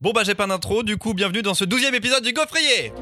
Bon bah j'ai pas d'intro, du coup bienvenue dans ce douzième épisode du Gaufrier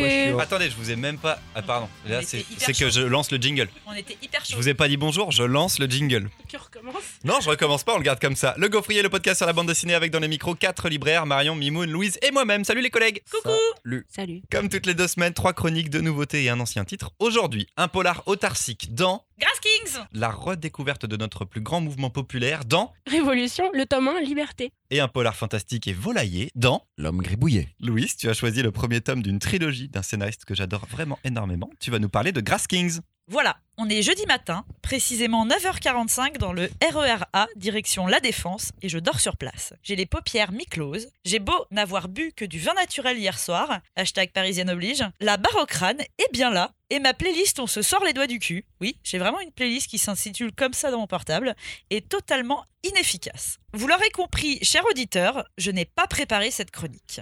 Salut Attendez, je vous ai même pas... Ah pardon, là On c'est que je lance le jingle. On était hyper Je chaud. vous ai pas dit bonjour, je lance le jingle. Tu recommences? Non, je recommence pas, on le garde comme ça. Le Gaufrier, le podcast sur la bande dessinée avec dans les micros quatre libraires, Marion, Mimoun, Louise et moi-même. Salut les collègues Coucou Salut Salut. Comme toutes les deux semaines, trois chroniques, deux nouveautés et un ancien titre. Aujourd'hui, un polar autarcique dans Grass Kings la redécouverte de notre plus grand mouvement populaire dans Révolution, le tome 1, Liberté. et un polar fantastique et volaillé dans L'homme gribouillé. Louise, tu as choisi le premier tome d'une trilogie d'un scénariste que j'adore vraiment énormément. Tu vas nous parler de Grass Kings. Voilà, on est jeudi matin, précisément 9h45 dans le RERA, direction La Défense, et je dors sur place. J'ai les paupières mi-closes, j'ai beau n'avoir bu que du vin naturel hier soir, hashtag parisienne oblige, la barre au est bien là, et ma playlist On se sort les doigts du cul, oui, j'ai vraiment une playlist qui s'intitule comme ça dans mon portable, est totalement inefficace. Vous l'aurez compris, cher auditeur, je n'ai pas préparé cette chronique.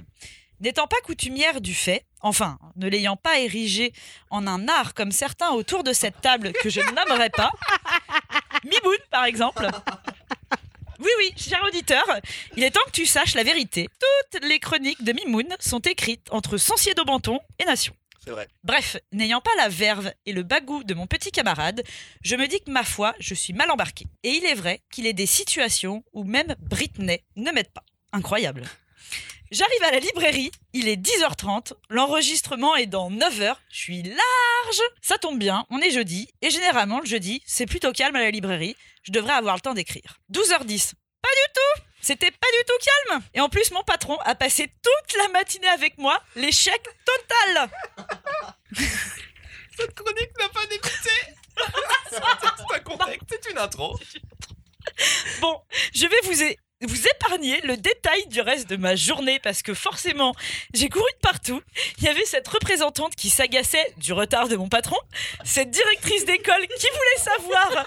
N'étant pas coutumière du fait, enfin, ne l'ayant pas érigé en un art comme certains autour de cette table que je ne nommerai pas, Mimoun par exemple. Oui, oui, cher auditeur, il est temps que tu saches la vérité. Toutes les chroniques de Mimoun sont écrites entre Sancier d'Aubenton et Nation. C'est vrai. Bref, n'ayant pas la verve et le bagou de mon petit camarade, je me dis que ma foi, je suis mal embarqué. Et il est vrai qu'il est des situations où même Britney ne m'aide pas. Incroyable. J'arrive à la librairie, il est 10h30, l'enregistrement est dans 9h, je suis large. Ça tombe bien, on est jeudi, et généralement le jeudi, c'est plutôt calme à la librairie, je devrais avoir le temps d'écrire. 12h10, pas du tout C'était pas du tout calme Et en plus, mon patron a passé toute la matinée avec moi, l'échec total Cette chronique n'a pas d'écouté. c'est un contexte, c'est une intro. Bon, je vais vous, vous épargner le détail du reste de ma journée parce que forcément, j'ai couru de partout. Il y avait cette représentante qui s'agaçait du retard de mon patron, cette directrice d'école qui voulait savoir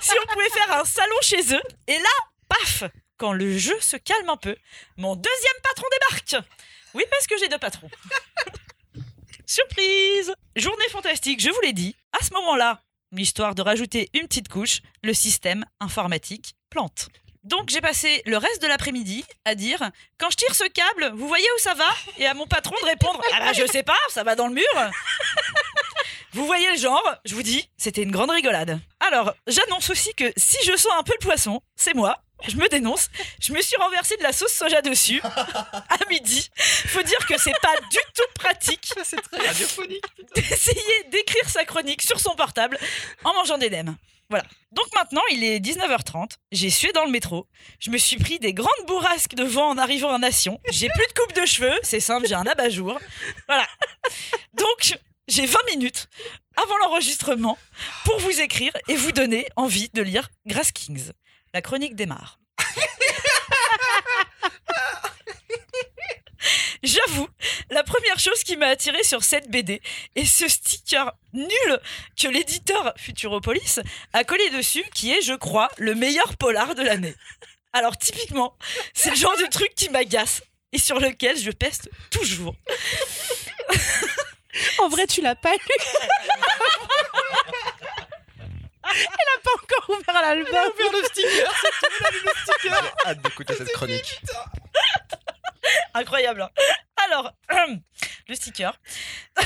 si on pouvait faire un salon chez eux. Et là, paf Quand le jeu se calme un peu, mon deuxième patron débarque. Oui, parce que j'ai deux patrons. Surprise Journée fantastique, je vous l'ai dit. À ce moment-là, l'histoire de rajouter une petite couche, le système informatique plante. Donc j'ai passé le reste de l'après-midi à dire quand je tire ce câble, vous voyez où ça va? Et à mon patron de répondre ah bah je sais pas, ça va dans le mur. Vous voyez le genre, je vous dis, c'était une grande rigolade. Alors, j'annonce aussi que si je sens un peu le poisson, c'est moi. Je me dénonce. Je me suis renversé de la sauce soja dessus à midi. Faut dire que c'est pas du tout pratique C'est très radiophonique. d'essayer d'écrire sa chronique sur son portable en mangeant des nems. Voilà. Donc maintenant, il est 19h30. J'ai sué dans le métro. Je me suis pris des grandes bourrasques de vent en arrivant à Nation. J'ai plus de coupe de cheveux. C'est simple, j'ai un abat-jour. Voilà. Donc, j'ai 20 minutes avant l'enregistrement pour vous écrire et vous donner envie de lire Grass Kings. La chronique démarre. J'avoue, la première chose qui m'a attiré sur cette BD est ce sticker nul que l'éditeur Futuropolis a collé dessus, qui est, je crois, le meilleur polar de l'année. Alors typiquement, c'est le genre de truc qui m'agace et sur lequel je peste toujours. En vrai, tu l'as pas lu. Elle a pas encore ouvert l'album. Ouvert le sticker, c'est tout, il a mis le sticker. J'ai hâte d'écouter cette chronique. Incroyable. hein. Alors, le sticker.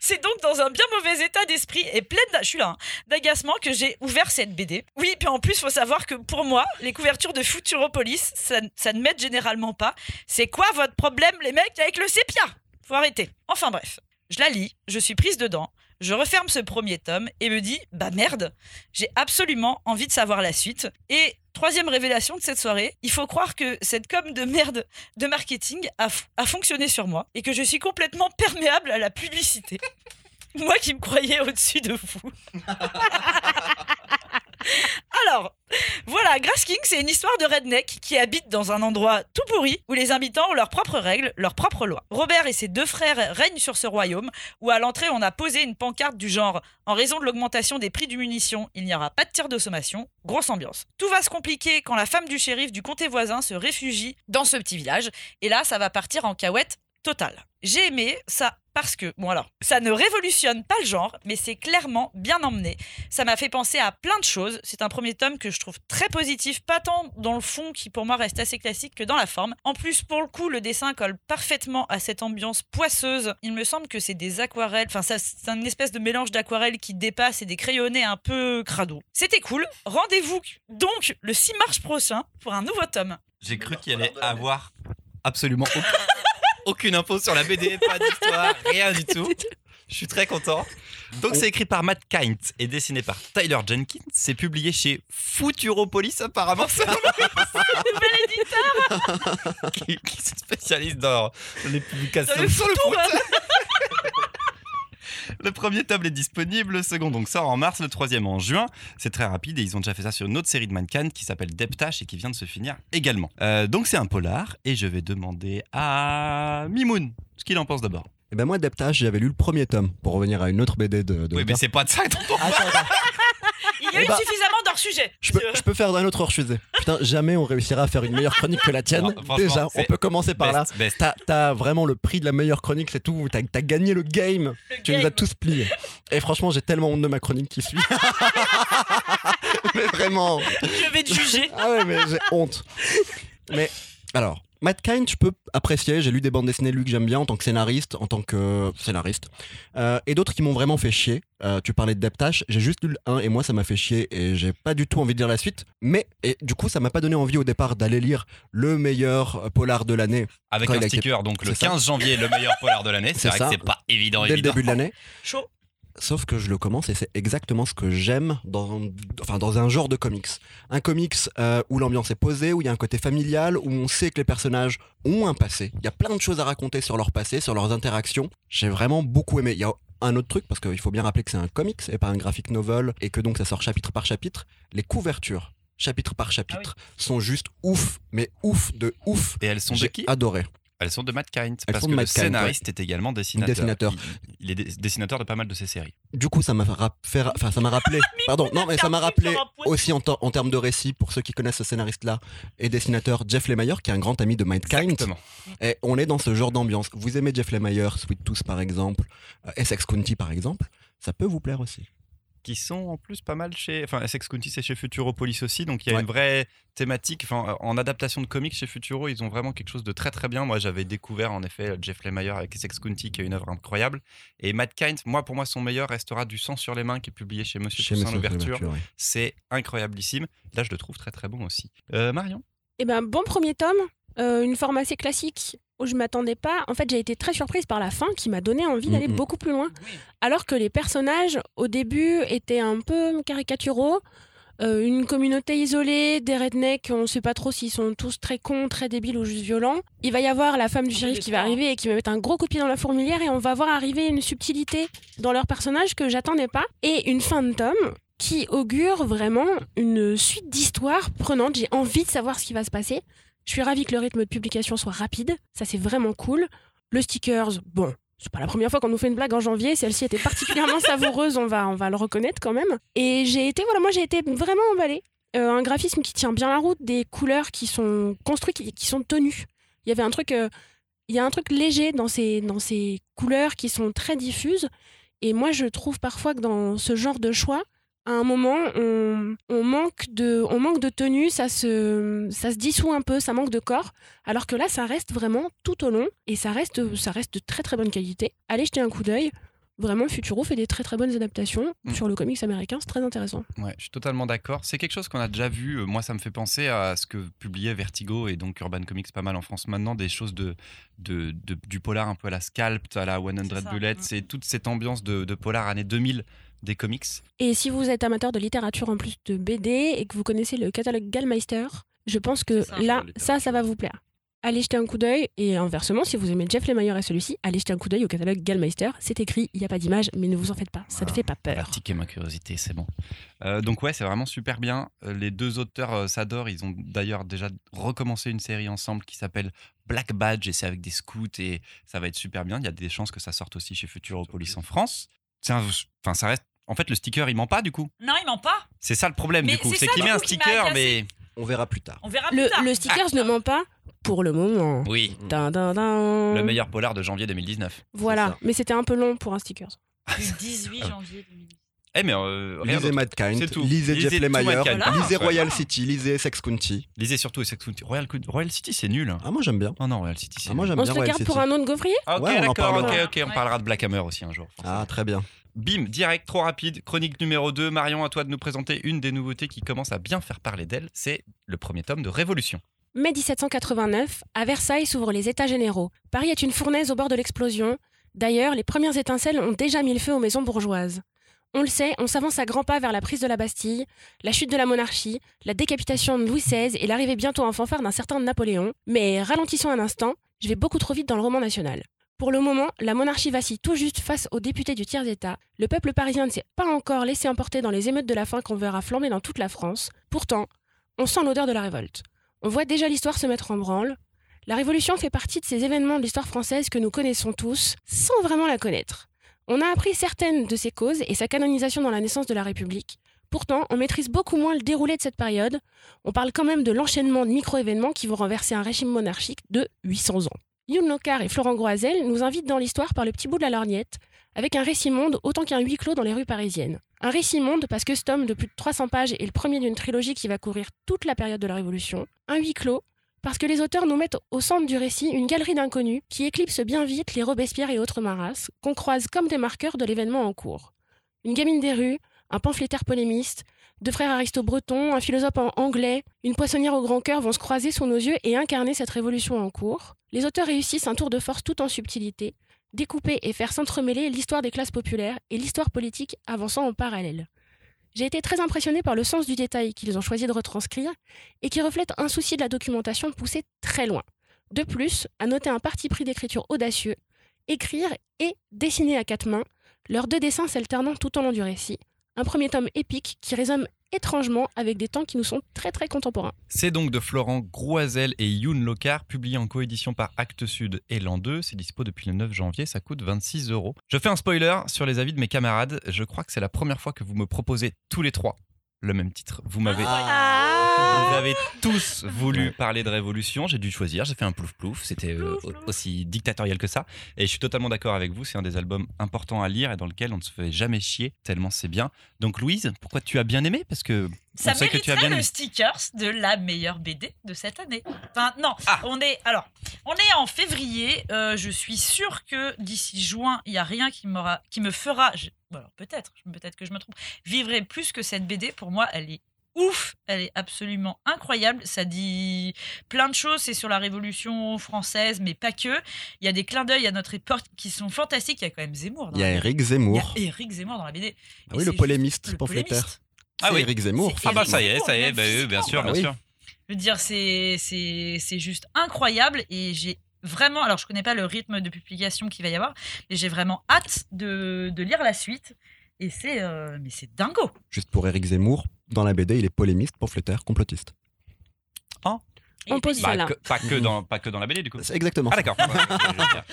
C'est donc dans un bien mauvais état d'esprit et plein d'a- je suis là, hein, d'agacement que j'ai ouvert cette BD. Oui, puis en plus, faut savoir que pour moi, les couvertures de Futuropolis, ça, ça ne m'aide généralement pas. C'est quoi votre problème, les mecs, avec le sépia? Faut arrêter. Enfin bref, je la lis, je suis prise dedans. Je referme ce premier tome et me dis, bah merde, j'ai absolument envie de savoir la suite. Et troisième révélation de cette soirée, il faut croire que cette com de merde de marketing a, a fonctionné sur moi et que je suis complètement perméable à la publicité. Moi qui me croyais au-dessus de vous. Alors, voilà, Grass King, c'est une histoire de redneck qui habite dans un endroit tout pourri où les habitants ont leurs propres règles, leurs propres lois. Robert et ses deux frères règnent sur ce royaume où à l'entrée on a posé une pancarte du genre en raison de l'augmentation des prix du munition, il n'y aura pas de tir de sommation. Grosse ambiance. Tout va se compliquer quand la femme du shérif du comté voisin se réfugie dans ce petit village et là ça va partir en cahuète total. J'ai aimé ça parce que, bon alors, ça ne révolutionne pas le genre, mais c'est clairement bien emmené. Ça m'a fait penser à plein de choses. C'est un premier tome que je trouve très positif, pas tant dans le fond qui pour moi reste assez classique que dans la forme. En plus, pour le coup, le dessin colle parfaitement à cette ambiance poisseuse. Il me semble que c'est des aquarelles, enfin ça, c'est une espèce de mélange d'aquarelles qui dépasse et des crayonnés un peu crado. C'était cool. Rendez-vous donc le 6 mars prochain pour un nouveau tome. J'ai cru qu'il allait avoir absolument aucun- aucune info sur la BD, pas d'histoire, rien du tout. Je suis très content. Donc c'est écrit par Matt Kint et dessiné par Tyler Jenkins. C'est publié chez Futuropolis apparemment. C'est un qui, qui se spécialise dans les publications Dans le sur le foot. Le premier tome est disponible, le second donc sort en mars, le troisième en juin. C'est très rapide et ils ont déjà fait ça sur une autre série de Mankind qui s'appelle Deptash et qui vient de se finir également. Euh, donc c'est un polar et je vais demander à Mimoun ce qu'il en pense d'abord. Et ben moi, Deptage, j'avais lu le premier tome pour revenir à une autre BD de. de Oui, mais c'est pas de ça dont on parle. Attends, attends. Il y a Eh eu bah, suffisamment sujet. Je peux, je peux faire un autre hors-sujet. Putain, jamais on réussira à faire une meilleure chronique que la tienne. Non, Déjà, on peut commencer par là. Best. T'as, t'as vraiment le prix de la meilleure chronique, c'est tout. T'as, t'as gagné le game. Tu nous as tous pliés. Et franchement, j'ai tellement honte de ma chronique qui suit. mais vraiment. Je vais te juger. Ah ouais, mais j'ai honte. Mais alors, Matt Kind, je peux apprécier. J'ai lu des bandes dessinées de lui que j'aime bien en tant que scénariste, en tant que scénariste. Euh, et d'autres qui m'ont vraiment fait chier. Euh, tu parlais de Deptash, j'ai juste lu le 1 et moi ça m'a fait chier et j'ai pas du tout envie de lire la suite. Mais et du coup, ça m'a pas donné envie au départ d'aller lire le meilleur euh, polar de l'année Avec un été- sticker, donc le C'est ça. 15 janvier, le meilleur polar de l'année. C'est C'est vrai ça. que c'est pas évident, dès le évident. début de l'année. Chaud. Sauf que je le commence et c'est exactement ce que j'aime dans, enfin, dans un genre de comics. Un comics euh, où l'ambiance est posée, où il y a un côté familial, où on sait que les personnages ont un passé. Il y a plein de choses à raconter sur leur passé, sur leurs interactions. J'ai vraiment beaucoup aimé. Il y a un autre truc, parce qu'il faut bien rappeler que c'est un comics et pas un graphic novel, et que donc ça sort chapitre par chapitre. Les couvertures, chapitre par chapitre, sont juste ouf, mais ouf de ouf. Et elles sont de J'ai qui? adoré. Elles sont de Matt Kind. Elles Parce sont que le Matt Kind, scénariste est également dessinateur. Dessinateur. Il, il est dessinateur de pas mal de ses séries. Du coup, ça m'a rap- fait, ra- enfin, ça m'a rappelé. Pardon, non, mais ça m'a rappelé aussi en, ter- en termes de récit pour ceux qui connaissent ce scénariste-là et dessinateur Jeff Lemire, qui est un grand ami de Mindkind. Exactement. Et on est dans ce genre d'ambiance. Vous aimez Jeff Lemire, Sweet Tooth par exemple, euh, Essex County par exemple, ça peut vous plaire aussi. Qui sont en plus pas mal chez. Enfin, Essex County, c'est chez Futuropolis aussi. Donc il y a Ouais. une vraie thématique. Enfin, en adaptation de comics chez Futuro, ils ont vraiment quelque chose de très très bien. Moi, j'avais découvert en effet Jeff Lemire avec Essex County, qui est une œuvre incroyable. Et Matt Kind, moi, pour moi, son meilleur restera Du sang sur les mains, qui est publié chez Monsieur Chez Toussaint l'ouverture. Ouais. C'est incroyablissime. Là, je le trouve très très bon aussi. Euh, Marion? Eh ben, bon premier tome, euh, une forme assez classique où je m'attendais pas. En fait, j'ai été très surprise par la fin qui m'a donné envie d'aller Mhm. beaucoup plus loin. Alors que les personnages, au début, étaient un peu caricaturaux. Euh, une communauté isolée, des rednecks, on ne sait pas trop s'ils sont tous très cons, très débiles ou juste violents. Il va y avoir la femme du shérif qui va arriver et qui va mettre un gros coup de pied dans la fourmilière et on va voir arriver une subtilité dans leur personnage que j'attendais pas. Et une fin de tome qui augure vraiment une suite d'histoires prenantes. J'ai envie de savoir ce qui va se passer. Je suis ravie que le rythme de publication soit rapide. Ça, c'est vraiment cool. Le stickers, bon, c'est pas la première fois qu'on nous fait une blague en janvier. Celle-ci était particulièrement savoureuse, on va, on va le reconnaître quand même. Et j'ai été, voilà, moi j'ai été vraiment emballée. Euh, un graphisme qui tient bien la route, des couleurs qui sont construites, qui, qui sont tenues. Il y avait un truc, euh, il y a un truc léger dans ces, dans ces couleurs qui sont très diffuses. Et moi, je trouve parfois que dans ce genre de choix, à un moment, on, on manque de, on manque de tenue, ça se, ça se dissout un peu, ça manque de corps. Alors que là, ça reste vraiment tout au long et ça reste, ça reste de très très bonne qualité. Allez jeter un coup d'œil. Vraiment, Futuro fait des très très bonnes adaptations Mm. sur le comics américain, c'est très intéressant. Ouais, je suis totalement d'accord. C'est quelque chose qu'on a déjà vu. Euh, Moi, ça me fait penser à ce que publiait Vertigo et donc Urban Comics pas mal en France maintenant, des choses de, de, de- du polar un peu à la Scalped, à la 100 C'est ça, Bullets. mm. C'est toute cette ambiance de, de polar années 2000 des comics. Et si vous êtes amateur de littérature en plus de BD et que vous connaissez le catalogue Gallmeister, je pense que ça, là, ça, ça va vous plaire. Allez jeter un coup d'œil et inversement, si vous aimez Jeff Lemire et celui-ci, allez jeter un coup d'œil au catalogue Gallmeister. C'est écrit, il n'y a pas d'image, mais ne vous en faites pas, ça ne Voilà. fait pas peur. tiquer ma curiosité, c'est bon. Euh, donc ouais, c'est vraiment super bien. Euh, Les deux auteurs euh, s'adorent. Ils ont d'ailleurs déjà recommencé une série ensemble qui s'appelle Black Badge et c'est avec des scouts et ça va être super bien. Il y a des chances que ça sorte aussi chez Futuropolis en France. Enfin, ça reste. En fait, le sticker, il ment pas du coup. Non, il ment pas. C'est ça le problème Mais du coup. c'est qu'il met un sticker, mais On verra plus tard. On verra plus Le, tard. le stickers ne ment pas pour le moment. Oui, Dun, dun, dun. le meilleur polar de janvier 2019. Voilà, mais c'était un peu long pour un stickers. Du 18 janvier 2010. Eh, mais euh, Lisez. Mad Kind, C'est tout. lisez Lisez Jeff Lemire. Voilà. lisez. Royal City, lisez Sex County. Lisez surtout Sex County. Royal, Royal City, c'est nul. Ah, moi j'aime bien. Oh non, Royal City, c'est Ah, moi nul. j'aime On bien se le garde pour un autre gaufrier? Ok, Ouais, on en d'accord, ok, ok, on parlera de Black Hammer aussi un jour. Ah, très bien. Bim, direct, trop rapide. Chronique numéro 2. Marion, à toi de nous présenter une des nouveautés qui commence à bien faire parler d'elle. C'est le premier tome de Révolution. Mai 1789, à Versailles s'ouvrent les États généraux. Paris est une fournaise au bord de l'explosion. D'ailleurs, les premières étincelles ont déjà mis le feu aux maisons bourgeoises. On le sait, on s'avance à grands pas vers la prise de la Bastille, la chute de la monarchie, la décapitation de Louis XVI et l'arrivée bientôt en fanfare d'un certain Napoléon. Mais ralentissons un instant, je vais beaucoup trop vite dans le roman national. Pour le moment, la monarchie vacille tout juste face aux députés du tiers-État. Le peuple parisien ne s'est pas encore laissé emporter dans les émeutes de la faim qu'on verra flamber dans toute la France. Pourtant, on sent l'odeur de la révolte. On voit déjà l'histoire se mettre en branle. La Révolution fait partie de ces événements de l'histoire française que nous connaissons tous, sans vraiment la connaître. On a appris certaines de ses causes et sa canonisation dans la naissance de la République. Pourtant, on maîtrise beaucoup moins le déroulé de cette période. On parle quand même de l'enchaînement de micro-événements qui vont renverser un régime monarchique de 800 ans. Youn Locard et Florent Groisel nous invitent dans l'histoire par le petit bout de la lorgnette, avec un récit monde autant qu'un huis clos dans les rues parisiennes. Un récit monde parce que ce tome de plus de 300 pages est le premier d'une trilogie qui va couvrir toute la période de la Révolution. Un huis clos parce que les auteurs nous mettent au centre du récit une galerie d'inconnus qui éclipse bien vite les Robespierre et autres Maras, qu'on croise comme des marqueurs de l'événement en cours. Une gamine des rues, un pamphlétaire polémiste, deux frères aristo-bretons, un philosophe en anglais, une poissonnière au grand cœur vont se croiser sous nos yeux et incarner cette révolution en cours. Les auteurs réussissent un tour de force tout en subtilité, découper et faire s'entremêler l'histoire des classes populaires et l'histoire politique avançant en parallèle. J'ai été très impressionné par le sens du détail qu'ils ont choisi de retranscrire et qui reflète un souci de la documentation poussé très loin. De plus, à noter un parti pris d'écriture audacieux, écrire et dessiner à quatre mains, leurs deux dessins s'alternant tout au long du récit. Un premier tome épique qui résonne étrangement avec des temps qui nous sont très très contemporains. C'est donc de Florent Groisel et Youn Locard, publié en coédition par Actes Sud et l'an 2. C'est dispo depuis le 9 janvier, ça coûte 26 euros. Je fais un spoiler sur les avis de mes camarades. Je crois que c'est la première fois que vous me proposez tous les trois le même titre. Vous m'avez. Vous avez tous voulu parler de révolution. J'ai dû choisir. J'ai fait un plouf plouf. C'était euh, aussi dictatorial que ça. Et je suis totalement d'accord avec vous. C'est un des albums importants à lire et dans lequel on ne se fait jamais chier tellement c'est bien. Donc Louise, pourquoi tu as bien aimé? Parce que Ça on sait que tu as mériterait bien le aimé. stickers de la meilleure BD de cette année. Enfin, non, Ah. on est alors, on est en février. euh, je suis sûre que d'ici juin, il y a rien qui me fera. Alors peut-être, peut-être que je me trompe. Vivrai plus que cette BD. Pour moi, elle est ouf. Elle est absolument incroyable. Ça dit plein de choses. C'est sur la Révolution française, mais pas que. Il y a des clins d'œil à notre époque qui sont fantastiques. Il y a quand même Zemmour. Dans Il y a. Eric Il y a Zemmour. Eric Zemmour dans la BD. Ah Et oui, le polémiste le pamphlétaire. Ah oui. Eric Zemmour. Ah bah ça y est, ça y est, bah, bien sûr, Ah bien oui. sûr. Je veux dire, c'est c'est c'est juste incroyable et j'ai vraiment. Alors, je connais pas le rythme de publication qu'il va y avoir, mais j'ai vraiment hâte de, de lire la suite. Et c'est euh, mais c'est dingo. Juste pour Eric Zemmour, dans la BD, il est polémiste, pamphlétaire, complotiste. Et On pose puis, ça. Bah, là. que- pas, que dans, pas que dans la BD du coup. C'est exactement Ah d'accord.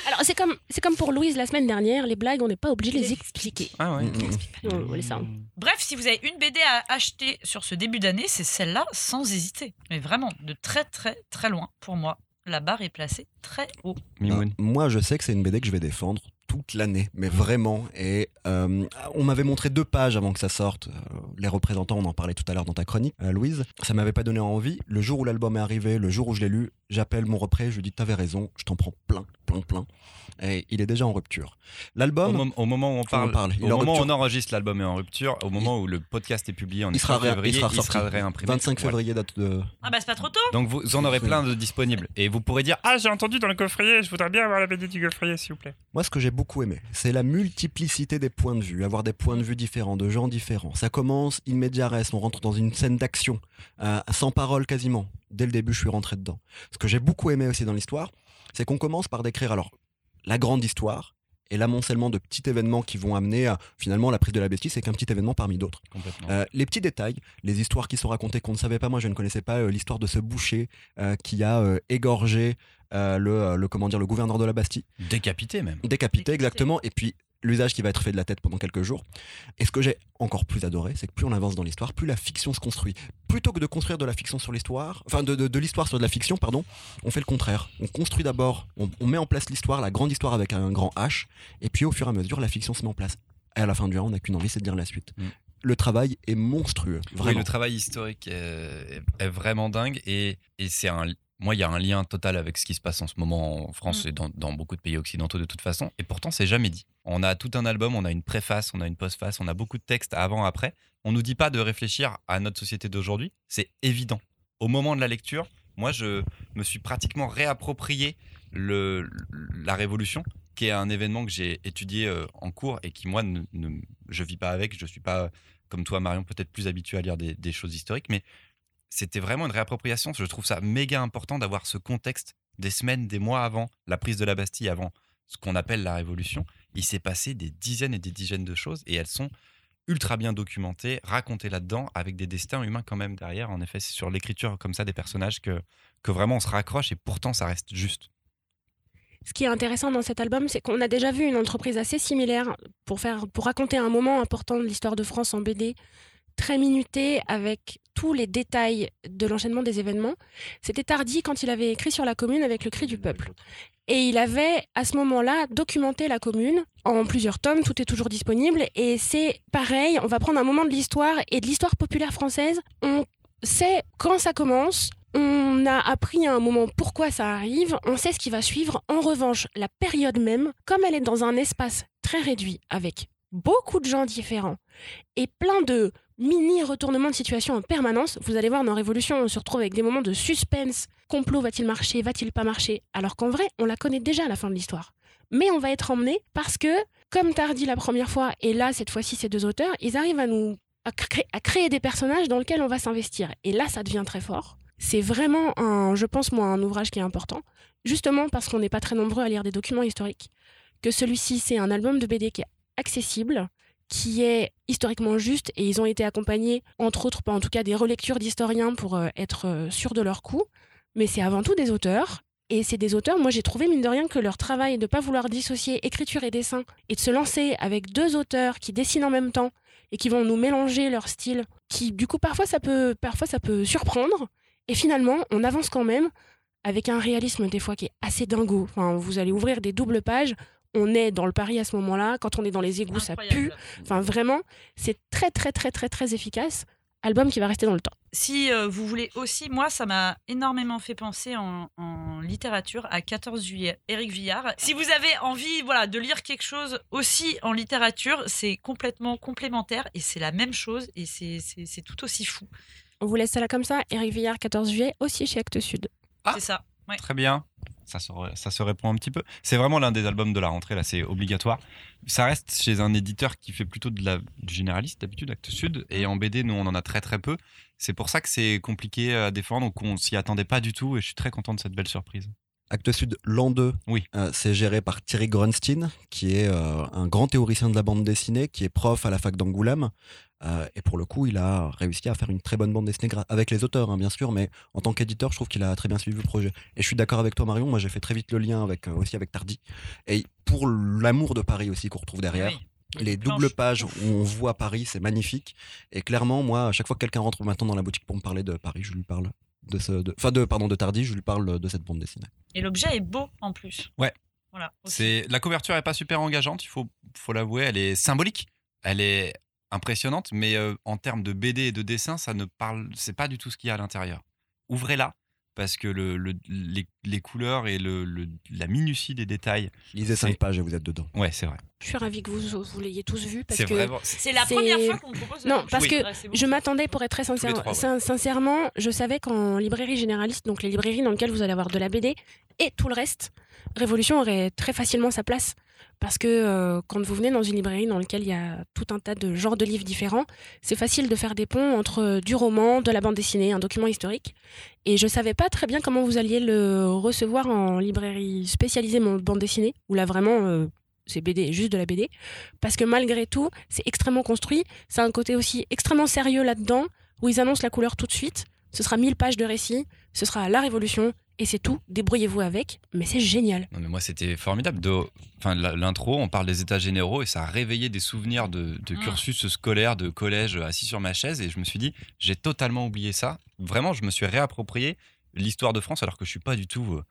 Alors c'est comme, c'est comme pour Louise la semaine dernière, les blagues on n'est pas obligé de les expliquer. Ah ouais. Mm, mm. On laisser ça. Bref, si vous avez une BD à acheter sur ce début d'année, c'est celle-là sans hésiter. Mais vraiment, de très très très loin pour moi. La barre est placée très haut. Mimoun. Euh, Moi, je sais que c'est une BD que je vais défendre toute l'année, mais vraiment. Et euh, on m'avait montré deux pages avant que ça sorte. Euh, les représentants, on en parlait tout à l'heure dans ta chronique, euh, Louise. Ça m'avait pas donné envie. Le jour où l'album est arrivé, le jour où je l'ai lu, j'appelle mon repré, je lui dis T'avais raison, je t'en prends plein, plein, plein. Et il est déjà en rupture. Au, L'album, mom- au moment où on parle, parle. Il au moment où rupture. on enregistre l'album est en rupture, au moment où le podcast est publié en il sera, février, il sera il sorti. sera réimprimé. 25 Voilà. février, date de. Ah bah c'est pas trop tôt. Donc vous en aurez plein de disponibles et vous pourrez dire Ah, j'ai entendu dans le coffrier, je voudrais bien avoir la BD du coffrier, s'il vous plaît. Moi, ce que j'ai beaucoup aimé, c'est la multiplicité des points de vue, avoir des points de vue différents, de gens différents. Ça commence res, on rentre dans une scène d'action, euh, sans parole quasiment. Dès le début, je suis rentré dedans. Ce que j'ai beaucoup aimé aussi dans l'histoire, c'est qu'on commence par décrire alors la grande histoire et l'amoncellement de petits événements qui vont amener à finalement la prise de la bêtise, c'est qu'un petit événement parmi d'autres. Euh, les petits détails, les histoires qui sont racontées qu'on ne savait pas, moi je ne connaissais pas euh, l'histoire de ce boucher euh, qui a euh, égorgé euh, le, le, comment dire, le gouverneur de la Bastille Décapité même. décapité Décapité. exactement et puis l'usage qui va être fait de la tête pendant quelques jours. Et ce que j'ai encore plus adoré, c'est que plus on avance dans l'histoire, plus la fiction se construit. Plutôt que de construire de la fiction sur l'histoire, enfin de, de- de l'histoire sur de la fiction, pardon, on fait le contraire. On construit d'abord, on, on met en place l'histoire, la grande histoire avec un grand H, et puis au fur et à mesure, la fiction se met en place. Et à la fin du 1, on n'a qu'une envie, c'est de lire la suite. Mm. Le travail est monstrueux, Oui, vraiment. le travail historique est, est vraiment dingue et, et c'est un. Moi, il y a un lien total avec ce qui se passe en ce moment en France Mm. et dans, dans beaucoup de pays occidentaux de toute façon. Et pourtant, c'est jamais dit. On a tout un album, on a une préface, on a une postface, on a beaucoup de textes avant, après. On nous dit pas de réfléchir à notre société d'aujourd'hui. C'est évident. Au moment de la lecture, moi, je me suis pratiquement réapproprié le, la Révolution, qui est un événement que j'ai étudié euh, en cours et qui, moi, ne, ne- je vis pas avec. Je suis pas, comme toi, Marion, peut-être plus habitué à lire des, des choses historiques, mais c'était vraiment une réappropriation. Je trouve ça méga important d'avoir ce contexte des semaines, des mois avant la prise de la Bastille, avant ce qu'on appelle la Révolution. Il s'est passé des dizaines et des dizaines de choses et elles sont ultra bien documentées, racontées là-dedans, avec des destins humains quand même derrière. En effet, c'est sur l'écriture comme ça des personnages que, que vraiment on se raccroche et pourtant ça reste juste. Ce qui est intéressant dans cet album, c'est qu'on a déjà vu une entreprise assez similaire pour, faire, pour raconter un moment important de l'histoire de France en BD, très minuté avec tous les détails de l'enchaînement des événements. C'était Tardy quand il avait écrit sur la commune avec le cri du peuple. Et il avait, à ce moment-là, documenté la commune en plusieurs tomes, tout est toujours disponible. Et c'est pareil, on va prendre un moment de l'histoire et de l'histoire populaire française. On sait quand ça commence, on a appris à un moment pourquoi ça arrive, on sait ce qui va suivre. En revanche, la période même, comme elle est dans un espace très réduit, avec beaucoup de gens différents et plein de mini retournements de situation en permanence, vous allez voir dans Révolution, on se retrouve avec des moments de suspense. Complot va-t-il marcher, va-t-il pas marcher? Alors qu'en vrai, on la connaît déjà à la fin de l'histoire. Mais on va être emmené parce que, comme Tardy la première fois, et là, cette fois-ci, ces deux auteurs, ils arrivent à nous à créer des personnages dans lesquels on va s'investir. Et là, ça devient très fort. C'est vraiment, un, je pense, moi, un ouvrage qui est important, justement parce qu'on n'est pas très nombreux à lire des documents historiques, que celui-ci, c'est un album de BD qui est accessible, qui est historiquement juste, et ils ont été accompagnés, entre autres, par en tout cas des relectures d'historiens pour euh, être euh, sûrs de leur coup, mais c'est avant tout des auteurs. Et c'est des auteurs, moi j'ai trouvé mine de rien que leur travail de ne pas vouloir dissocier écriture et dessin et de se lancer avec deux auteurs qui dessinent en même temps et qui vont nous mélanger leur style, qui du coup parfois ça peut, parfois ça peut surprendre. Et finalement, on avance quand même avec un réalisme des fois qui est assez dingo. Enfin, vous allez ouvrir des doubles pages, on est dans le Paris à ce moment-là, quand on est dans les égouts, ça pue. Enfin, vraiment, c'est très très très très très efficace. Album qui va rester dans le temps. Si euh, vous voulez aussi, moi, ça m'a énormément fait penser en, en littérature à 14 juillet, Éric Villard. Si vous avez envie voilà, de lire quelque chose aussi en littérature, c'est complètement complémentaire et c'est la même chose et c'est- tout aussi fou. On vous laisse ça là comme ça. Eric Villard, 14 juillet, aussi chez Actes Sud. Ah. C'est ça. Ouais. Très bien. Ça se, ça répond un petit peu. C'est vraiment l'un des albums de la rentrée, là, c'est obligatoire. Ça reste chez un éditeur qui fait plutôt de la, du généraliste, d'habitude, Actes Sud. Et en BD, nous, on en a très très peu. C'est pour ça que c'est compliqué à défendre, donc on s'y attendait pas du tout. Et je suis très content de cette belle surprise. Actes Sud, l'an 2, Oui. euh, c'est géré par Thierry Grunstein, qui est euh, un grand théoricien de la bande dessinée, qui est prof à la fac d'Angoulême. Euh, et pour le coup, il a réussi à faire une très bonne bande dessinée avec les auteurs, hein, bien sûr, mais en tant qu'éditeur, je trouve qu'il a très bien suivi le projet. Et je suis d'accord avec toi, Marion. Moi, j'ai fait très vite le lien avec, aussi avec Tardy. Et pour l'amour de Paris aussi qu'on retrouve derrière. Oui. Les doubles pages où on voit Paris, c'est magnifique. Et clairement, moi, à chaque fois que quelqu'un rentre maintenant dans la boutique pour me parler de Paris, je lui parle de ce, de, enfin de, pardon, de Tardy, je lui parle de cette bande dessinée. Et l'objet est beau en plus. Ouais. Voilà. C'est la couverture est pas super engageante, il faut faut l'avouer, elle est symbolique, elle est impressionnante, mais euh, en termes de BD et de dessin, ça ne parle, c'est pas du tout ce qu'il y a à l'intérieur. Ouvrez-la parce que le, le- les, les couleurs et le, le- la minutie des détails, Lisez C'est- cinq pages et vous êtes dedans. ouais, c'est vrai. Je suis ravie que vous, vous l'ayez tous vu parce C'est que vraiment. C'est la première fois qu'on me propose. Non, parce choses. que Ouais, c'est bon. je m'attendais pour être très sincère, trois, ouais. sin- sincèrement, je savais qu'en librairie généraliste, donc les librairies dans lesquelles vous allez avoir de la BD et tout le reste, Révolution aurait très facilement sa place. Parce que euh, quand vous venez dans une librairie dans laquelle il y a tout un tas de genres de livres différents, c'est facile de faire des ponts entre euh, du roman, de la bande dessinée, un document historique. Et je savais pas très bien comment vous alliez le recevoir en librairie spécialisée en bande dessinée, où là vraiment euh, c'est BD, juste de la BD. Parce que malgré tout, c'est extrêmement construit. C'est un côté aussi extrêmement sérieux là-dedans, où ils annoncent la couleur tout de suite. Ce sera 1000 pages de récit, ce sera la révolution, et c'est tout. Débrouillez-vous avec, mais c'est génial. Non, mais moi, c'était formidable. De... Enfin, l'intro, on parle des états généraux et ça a réveillé des souvenirs de, de Mm. cursus scolaire, de collège, assis sur ma chaise. Et je me suis dit, j'ai totalement oublié ça. Vraiment, je me suis réapproprié l'histoire de France alors que je suis pas du tout euh,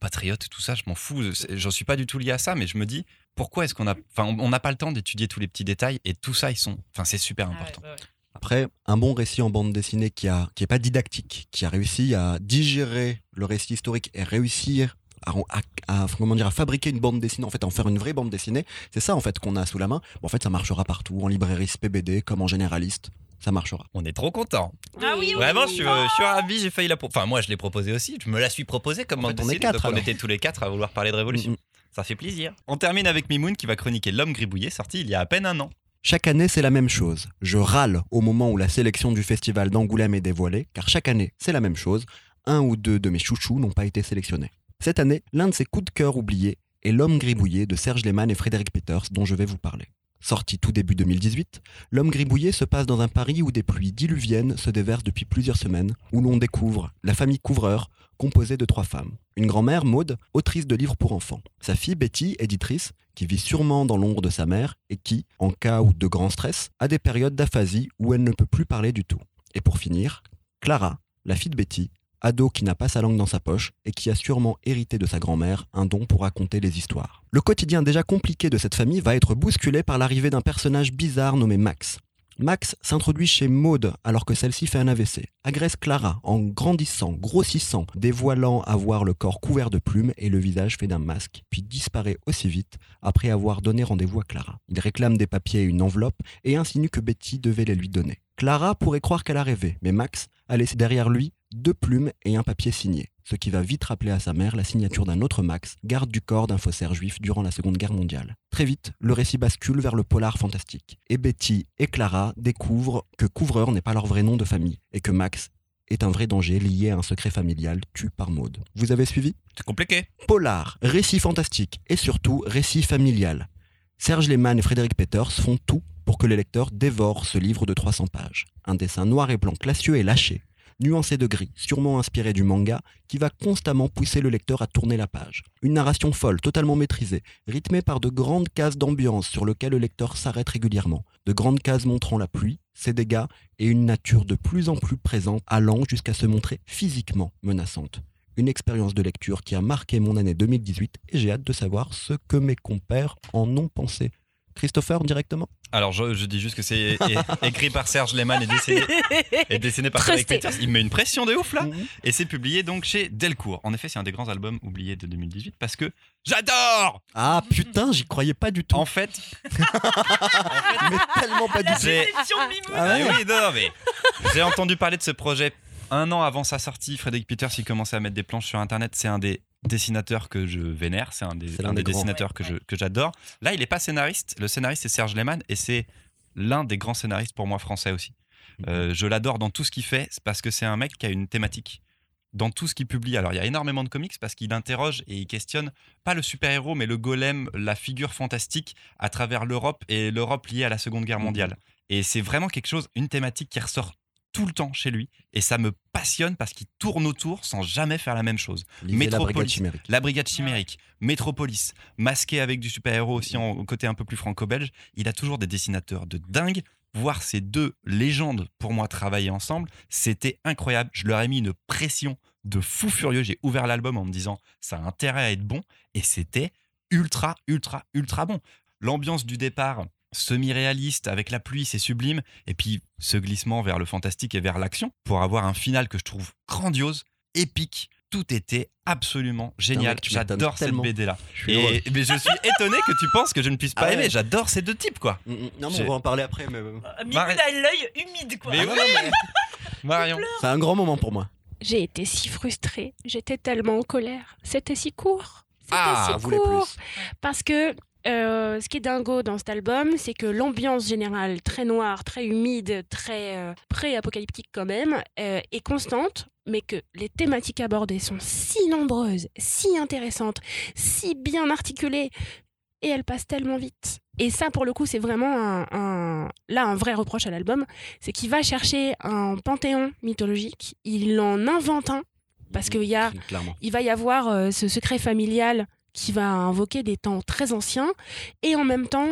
patriote, tout ça. Je m'en fous. J'en suis pas du tout lié à ça. Mais je me dis, pourquoi est-ce qu'on a. Enfin, on- n'a pas le temps d'étudier tous les petits détails et tout ça, ils sont. Enfin, c'est super Ah ouais, important. ouais, ouais. Après, un bon récit en bande dessinée qui a qui est pas didactique, qui a réussi à digérer le récit historique et réussir à, à- à- comment dire, à fabriquer une bande dessinée, en fait, à en faire une vraie bande dessinée, c'est ça en fait qu'on a sous la main. Bon, en fait, ça marchera partout, en librairie PBD comme en généraliste, ça marchera. On est trop content. Ah oui, oui, Vraiment, oui. je suis, euh, je suis ravi, j'ai failli la. pro- Enfin, moi, je l'ai proposé aussi. Je me la suis proposée comme En fait, on est quatre, donc on était tous les quatre à vouloir parler de Révolution. Mm, mm. Ça fait plaisir. On termine avec Mimoun qui va chroniquer L'homme gribouillé, sorti il y a à peine un an. Chaque année, c'est la même chose. Je râle au moment où la sélection du festival d'Angoulême est dévoilée, car chaque année, c'est la même chose. Un ou deux de mes chouchous n'ont pas été sélectionnés. Cette année, l'un de ces coups de cœur oubliés est L'homme gribouillé de Serge Lehmann et Frédéric Peters, dont je vais vous parler. Sorti tout début 2018, L'homme gribouillé se passe dans un Paris où des pluies diluviennes se déversent depuis plusieurs semaines, où l'on découvre la famille Couvreur, composée de trois femmes. Une grand-mère, Maude, autrice de livres pour enfants. Sa fille, Betty, éditrice, qui vit sûrement dans l'ombre de sa mère et qui, en cas de grand stress, a des périodes d'aphasie où elle ne peut plus parler du tout. Et pour finir, Clara, la fille de Betty, ado qui n'a pas sa langue dans sa poche et qui a sûrement hérité de sa grand-mère un don pour raconter les histoires. Le quotidien déjà compliqué de cette famille va être bousculé par l'arrivée d'un personnage bizarre nommé Max. Max s'introduit chez Maude alors que celle-ci fait un AVC, agresse Clara en grandissant, grossissant, dévoilant avoir le corps couvert de plumes et le visage fait d'un masque, puis disparaît aussi vite après avoir donné rendez-vous à Clara. Il réclame des papiers et une enveloppe et insinue que Betty devait les lui donner. Clara pourrait croire qu'elle a rêvé, mais Max a laissé derrière lui deux plumes et un papier signé, ce qui va vite rappeler à sa mère la signature d'un autre Max, garde du corps d'un faussaire juif durant la Seconde Guerre mondiale. Très vite, le récit bascule vers le polar fantastique, et Betty et Clara découvrent que Couvreur n'est pas leur vrai nom de famille, et que Max est un vrai danger lié à un secret familial tué par Maud. Vous avez suivi? C'est compliqué. Polar, récit fantastique et surtout récit familial. Serge Lehmann et Frédéric Peters font tout pour que les lecteurs dévorent ce livre de 300 pages. Un dessin noir et blanc classieux et lâché, nuancé de gris, sûrement inspiré du manga, qui va constamment pousser le lecteur à tourner la page. Une narration folle, totalement maîtrisée, rythmée par de grandes cases d'ambiance sur lesquelles le lecteur s'arrête régulièrement. De grandes cases montrant la pluie, ses dégâts et une nature de plus en plus présente, allant jusqu'à se montrer physiquement menaçante une expérience de lecture qui a marqué mon année 2018 et j'ai hâte de savoir ce que mes compères en ont pensé. Christopher, directement? Alors, je, je dis juste que c'est écrit par Serge Lehmann et dessiné, et dessiné par Frédéric. Peters. Il met une pression de ouf là. Mhm. Et c'est publié donc chez Delcourt. En effet, c'est un des grands albums oubliés de 2018 parce que j'adore Ah putain, j'y croyais pas du tout. En fait, Mais tellement pas du tout. Ah ouais Mais oui, non, mais j'ai entendu parler de ce projet un an avant sa sortie. Frédéric Peters, il commençait à mettre des planches sur Internet. C'est un des dessinateurs que je vénère. C'est un des, un dessinateurs que j'adore. Là, il n'est pas scénariste. Le scénariste, c'est Serge Lehmann et c'est l'un des grands scénaristes pour moi français aussi. Euh, je l'adore dans tout ce qu'il fait c'est parce que c'est un mec qui a une thématique dans tout ce qu'il publie. Alors, il y a énormément de comics parce qu'il interroge et il questionne pas le super-héros, mais le golem, la figure fantastique à travers l'Europe et l'Europe liée à la Seconde Guerre mondiale. Et c'est vraiment quelque chose, une thématique qui ressort tout le temps chez lui. Et ça me passionne parce qu'il tourne autour sans jamais faire la même chose. Lisez la Métropolis. brigade chimérique. La Brigade Chimérique, Métropolis, masqué avec du super-héros aussi en au côté un peu plus franco-belge. Il a toujours des dessinateurs de dingue. Voir ces deux légendes pour moi travailler ensemble, c'était incroyable. Je leur ai mis une pression de fou furieux. J'ai ouvert l'album en me disant ça a intérêt à être bon et c'était ultra, ultra, ultra bon. L'ambiance du départ semi-réaliste avec la pluie, c'est sublime. Et puis ce glissement vers le fantastique et vers l'action pour avoir un final que je trouve grandiose, épique. Tout était absolument génial. J'adore cette. BD là. Je suis heureux. Et mais je suis étonné que tu penses que je ne puisse pas Ah ouais. aimer. J'adore ces deux types quoi. Mm, mm. Non, mais on va en parler après, mais Euh, Mimoun Marie- a l'œil humide, quoi. Mais mais Marion. c'est un grand moment pour moi. J'ai été si frustrée, j'étais tellement en colère. C'était si court. C'était Ah, si court. plus. Parce que euh, ce qui est dingo dans cet album, c'est que l'ambiance générale, très noire, très humide, très euh, pré-apocalyptique quand même, euh, est constante, mais que les thématiques abordées sont si nombreuses, si intéressantes, si bien articulées, et elles passent tellement vite. Et ça, pour le coup, c'est vraiment un, un- là un vrai reproche à l'album, c'est qu'il va chercher un panthéon mythologique, il en invente un, Parce qu'il y a il va y avoir ce secret familial qui va invoquer des temps très anciens et en même temps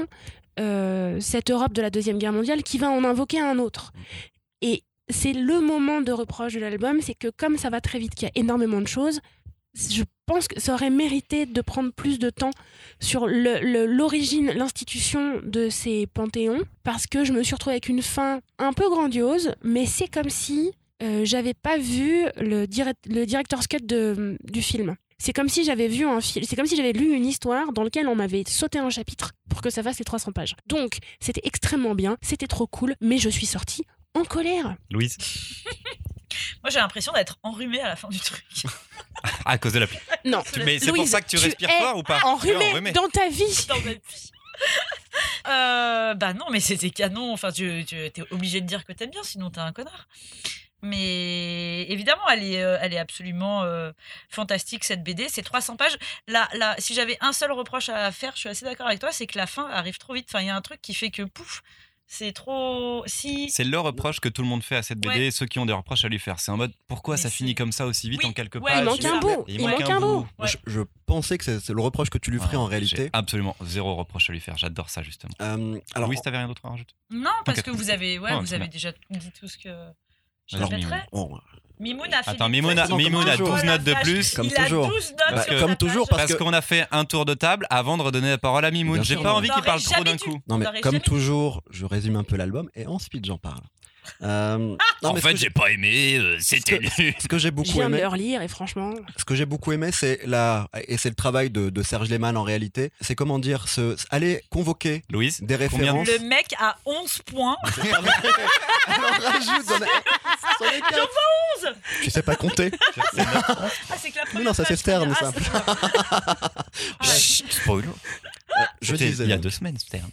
euh, cette Europe de la Deuxième Guerre mondiale qui va en invoquer un autre. Et c'est le moment de reproche de l'album, c'est que comme ça va très vite, qu'il y a énormément de choses, je pense que ça aurait mérité de prendre plus de temps sur l'origine, l'institution de ces panthéons, parce que je me suis retrouvée avec une fin un peu grandiose, mais c'est comme si euh, j'avais pas vu le, direct, le director's cut de, du film. C'est comme si j'avais vu un film, c'est comme si j'avais lu une histoire dans laquelle on m'avait sauté un chapitre pour que ça fasse les 300 pages. Donc, c'était extrêmement bien, c'était trop cool, mais je suis sortie en colère. Louise Moi, j'ai l'impression d'être enrhumée à la fin du truc. À cause de la pluie. Non, Tu- Mais c'est pour Louise, ça que tu, tu respires es fort ou pas enrhumée Tu es enrhumée. dans ta vie. dans ma vie. Euh, bah non, mais c'était canon. Enfin, tu, tu es obligé de dire que t'aimes bien, sinon t'es un connard. Mais évidemment, elle est, euh, elle est absolument euh, fantastique cette BD. C'est 300 pages. Là, là, si j'avais un seul reproche à faire, je suis assez d'accord avec toi, c'est que la fin arrive trop vite. Enfin, il y a un truc qui fait que pouf, c'est trop. Si. C'est le reproche que tout le monde fait à cette BD Ouais. et ceux qui ont des reproches à lui faire. C'est en mode pourquoi Mais ça finit comme ça aussi vite Oui, en quelques ouais, pages Il manque un bout. Il manque un bout. Ouais. Je, je pensais que c'est le reproche que tu lui ferais Ah, en réalité. Absolument zéro reproche à lui faire. J'adore ça justement. Euh, alors, Louise, t'avais rien d'autre à rajouter? Non, parce que vous avez, ouais, Oh, vous avez déjà dit tout ce que je Alors, répéterai. bon, Mimoun a fait. Attends, Mimoun a- Oh, Mimoun a la 12 notes de plus. Comme toujours. A 12 notes Parce que- comme toujours, parce qu'on a fait un tour de table avant de redonner la parole à Mimoun. J'ai pas envie qu'il parle trop d'un coup. non mais comme toujours, je résume un peu l'album et ensuite j'en parle. Euh, non, en fait, j'ai pas aimé. euh, C'était Ce nul. ce que j'ai Je beaucoup viens de aimé, le relire et franchement, ce que j'ai beaucoup aimé, c'est la et c'est le travail de, de Serge Lehmann en réalité. C'est comment dire, ce, aller convoquer Louise, des références. Le mec a 11 points. Alors rajoute, j'en ai- j'en ai quatre. 11 Tu sais pas compter Ah, c'est que la première non, ça, c'est Stern, ah, ça. Ah, Chut, spoil. Je C'était disais, il y a deux semaines, Stern.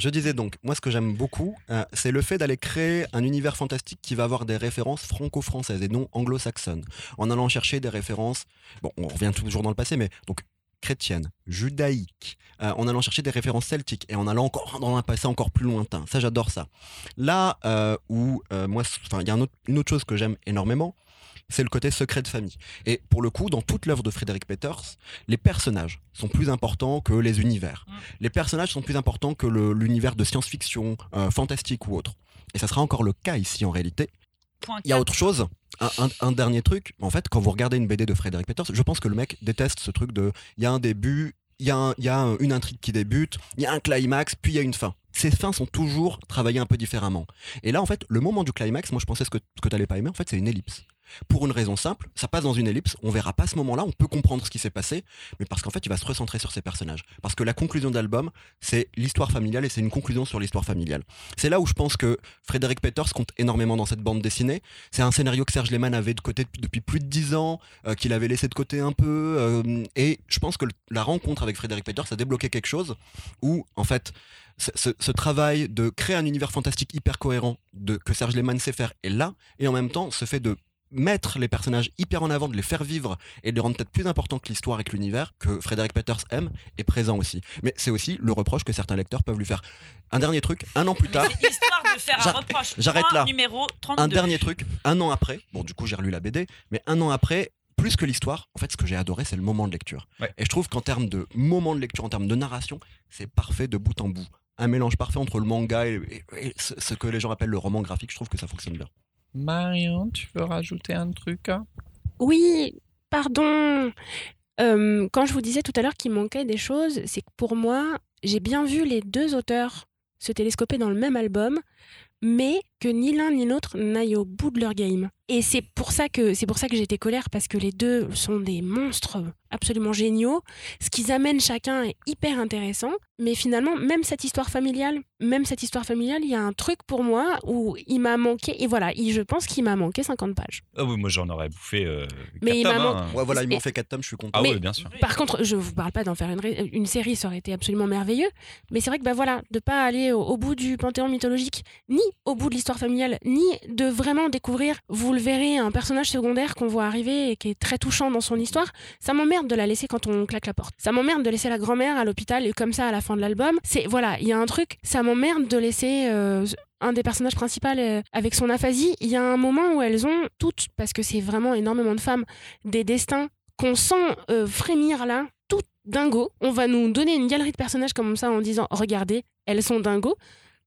Je disais donc, moi ce que j'aime beaucoup, euh, c'est le fait d'aller créer un univers fantastique qui va avoir des références franco-françaises et non anglo-saxonnes, en allant chercher des références, bon, on revient toujours dans le passé, mais donc chrétiennes, judaïques, euh, en allant chercher des références celtiques et en allant encore dans un passé encore plus lointain. Ça, j'adore ça. Là euh, où, moi, il y a une autre chose que j'aime énormément, c'est le côté secret de famille. Et pour le coup, dans toute l'œuvre de Frédéric Peters, les personnages sont plus importants que les univers. Mm. Les personnages sont plus importants que l'univers de science-fiction, euh, fantastique ou autre. Et ça sera encore le cas ici en réalité. Il y a autre chose, un, un- un dernier truc. En fait, quand vous regardez une BD de Frédéric Peters, je pense que le mec déteste ce truc de il y a un début, il y, a un- y a un- une intrigue qui débute, il y a un climax, puis il y a une fin. Ces fins sont toujours travaillées un peu différemment. Et là, en fait, le moment du climax, moi je pensais ce que, ce que tu n'allais pas aimer, en fait, c'est une ellipse. Pour une raison simple, ça passe dans une ellipse, on verra pas ce moment-là, on peut comprendre ce qui s'est passé, mais parce qu'en fait, il va se recentrer sur ses personnages. Parce que la conclusion d'album, c'est l'histoire familiale et c'est une conclusion sur l'histoire familiale. C'est là où je pense que Frédéric Peters compte énormément dans cette bande dessinée. C'est un scénario que Serge Lehmann avait de côté depuis- plus de dix ans, euh, qu'il avait laissé de côté un peu. euh, et je pense que la rencontre avec Frédéric Peters a débloqué quelque chose où, en fait, ce travail de créer un univers fantastique hyper cohérent de, que Serge Lehmann sait faire est là. Et en même temps, ce fait de mettre les personnages hyper en avant, de les faire vivre et de les rendre peut-être plus importants que l'histoire et que l'univers, que Frédéric Peters aime, est présent aussi. Mais c'est aussi le reproche que certains lecteurs peuvent lui faire. Un dernier truc, un an plus tard, c'est histoire de faire un J'arrête- reproche. j'arrête Point là. Numéro 32. un dernier truc, un an après, bon du coup j'ai relu la BD, mais un an après, plus que l'histoire, en fait ce que j'ai adoré c'est le moment de lecture. Ouais. Et je trouve qu'en termes de moment de lecture, en termes de narration, c'est parfait de bout en bout. Un mélange parfait entre le manga et, et- et ce, ce que les gens appellent le roman graphique, je trouve que ça fonctionne bien. Marion, tu veux rajouter un truc hein? Oui, pardon. Euh, quand je vous disais tout à l'heure qu'il manquait des choses, c'est que pour moi, j'ai bien vu les deux auteurs se télescoper dans le même album, mais que ni l'un ni l'autre n'aillent au bout de leur game. Et c'est pour ça que c'est pour ça que j'étais colère parce que les deux sont des monstres absolument géniaux. Ce qu'ils amènent chacun est hyper intéressant, mais finalement même cette histoire familiale, même cette histoire familiale, il y a un truc pour moi où il m'a manqué et voilà, il- je pense qu'il m'a manqué 50 pages. Ah oui, moi j'en aurais bouffé. euh, Mais quatre il m'a tomes, hein. Ouais voilà, ils m'ont fait 4 tomes, je suis content. Ah Mais- oui, bien sûr. Par contre, je vous parle pas d'en faire une série, ça aurait été absolument merveilleux. Mais c'est vrai que bah voilà, de pas aller au, au bout du panthéon mythologique, ni au bout de l'histoire familiale, ni de vraiment découvrir, vous le verrez, un personnage secondaire qu'on voit arriver et qui est très touchant dans son histoire, ça m'emmerde de la laisser quand on claque la porte. Ça m'emmerde de laisser la grand-mère à l'hôpital et comme ça à la fin de l'album. C'est voilà, il y a un truc, ça m'emmerde de laisser euh, un des personnages principaux euh, avec son aphasie. Il y a un moment où elles ont toutes, parce que c'est vraiment énormément de femmes, des destins qu'on sent euh, frémir là, toutes dingo. On va nous donner une galerie de personnages comme ça en disant regardez, elles sont dingo.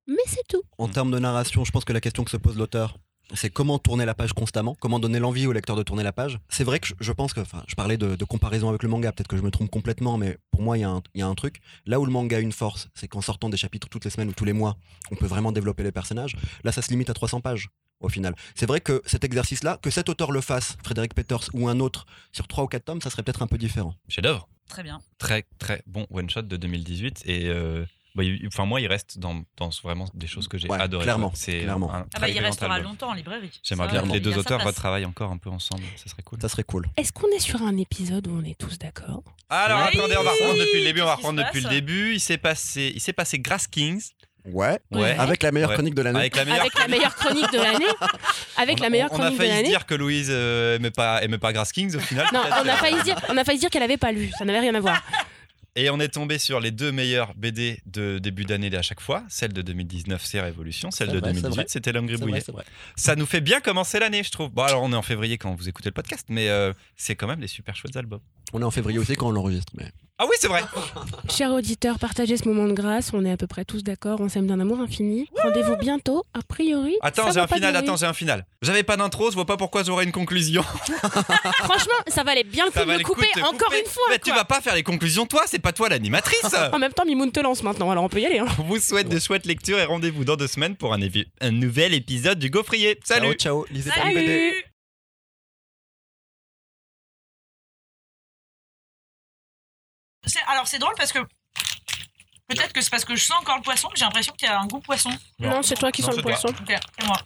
Mais c'est tout. En termes de narration, je pense que la question que se pose l'auteur, c'est comment tourner la page constamment, comment donner l'envie au lecteur de tourner la page. C'est vrai que je, je pense que, enfin, je parlais de, de comparaison avec le manga, peut-être que je me trompe complètement, mais pour moi, il y, a un- il y a un truc. Là où le manga a une force, c'est qu'en sortant des chapitres toutes les semaines ou tous les mois, on peut vraiment développer les personnages. Là, ça se limite à 300 pages. Au final, c'est vrai que cet exercice-là, que cet auteur le fasse, Frédéric Peters ou un autre, sur 3 ou 4 tomes, ça serait peut-être un peu différent. Chef-d'œuvre. Très bien. Très, très bon one-shot de 2018. Et euh, bah, il- enfin, moi, il reste dans, dans vraiment des choses que j'ai Ouais, adorées. clairement. C'est clairement. un Ah bah, il restera album. longtemps en librairie. J'aimerais bien que les a deux auteurs retravaillent encore un peu ensemble. Ça serait cool. Ça serait cool. Est-ce qu'on est sur un épisode où on est tous d'accord? Alors Oui. attendez, on va reprendre depuis le début. On va reprendre depuis le début. Il s'est passé, il s'est passé Grass Kings. Ouais. Ouais. Avec la meilleure Ouais. chronique de l'année. Avec la meilleure. Avec la meilleure chronique de l'année Avec on, la meilleure on- on a chronique de failli se l'année dire que Louise euh, aimait pas, aimait pas Grass Kings au final. Non, on a failli se dire, on a failli se dire qu'elle avait pas lu. Ça n'avait rien à voir. Et on est tombé sur les deux meilleures BD de début d'année à chaque fois. Celle de 2019, c'est Révolution. Celle de vrai, c'est 2018, vrai. c'était L'homme vrai. Ça nous fait bien commencer l'année, je trouve. Bon, alors on est en février quand vous écoutez le podcast, mais euh, c'est quand même des super chouettes albums. On est en février aussi quand on l'enregistre. Mais... Ah oui, c'est vrai. Chers auditeurs, partagez ce moment de grâce. On est à peu près tous d'accord. On s'aime d'un amour infini. Rendez-vous bientôt. A priori. Attends, j'ai un final. Attends, j'ai un final. J'avais pas d'intro, je vois pas pourquoi j'aurais une conclusion. Franchement, ça valait bien le coup Ça de valait me le coup couper encore couper. une fois. Mais tu vas pas faire les conclusions toi, c'est pas toi l'animatrice. En même temps, Mimoun te lance maintenant, alors on peut y aller. hein. On vous souhaite de chouettes lectures et rendez-vous dans deux semaines pour un, nouvel épisode du Gaufrier. Salut Ciao, ciao. Lisez Salut. Alors c'est drôle parce que peut-être que c'est parce que je sens encore le poisson que j'ai l'impression qu'il y a un goût poisson. Non, c'est toi qui Non, sens le toi. poisson. Ok, c'est moi.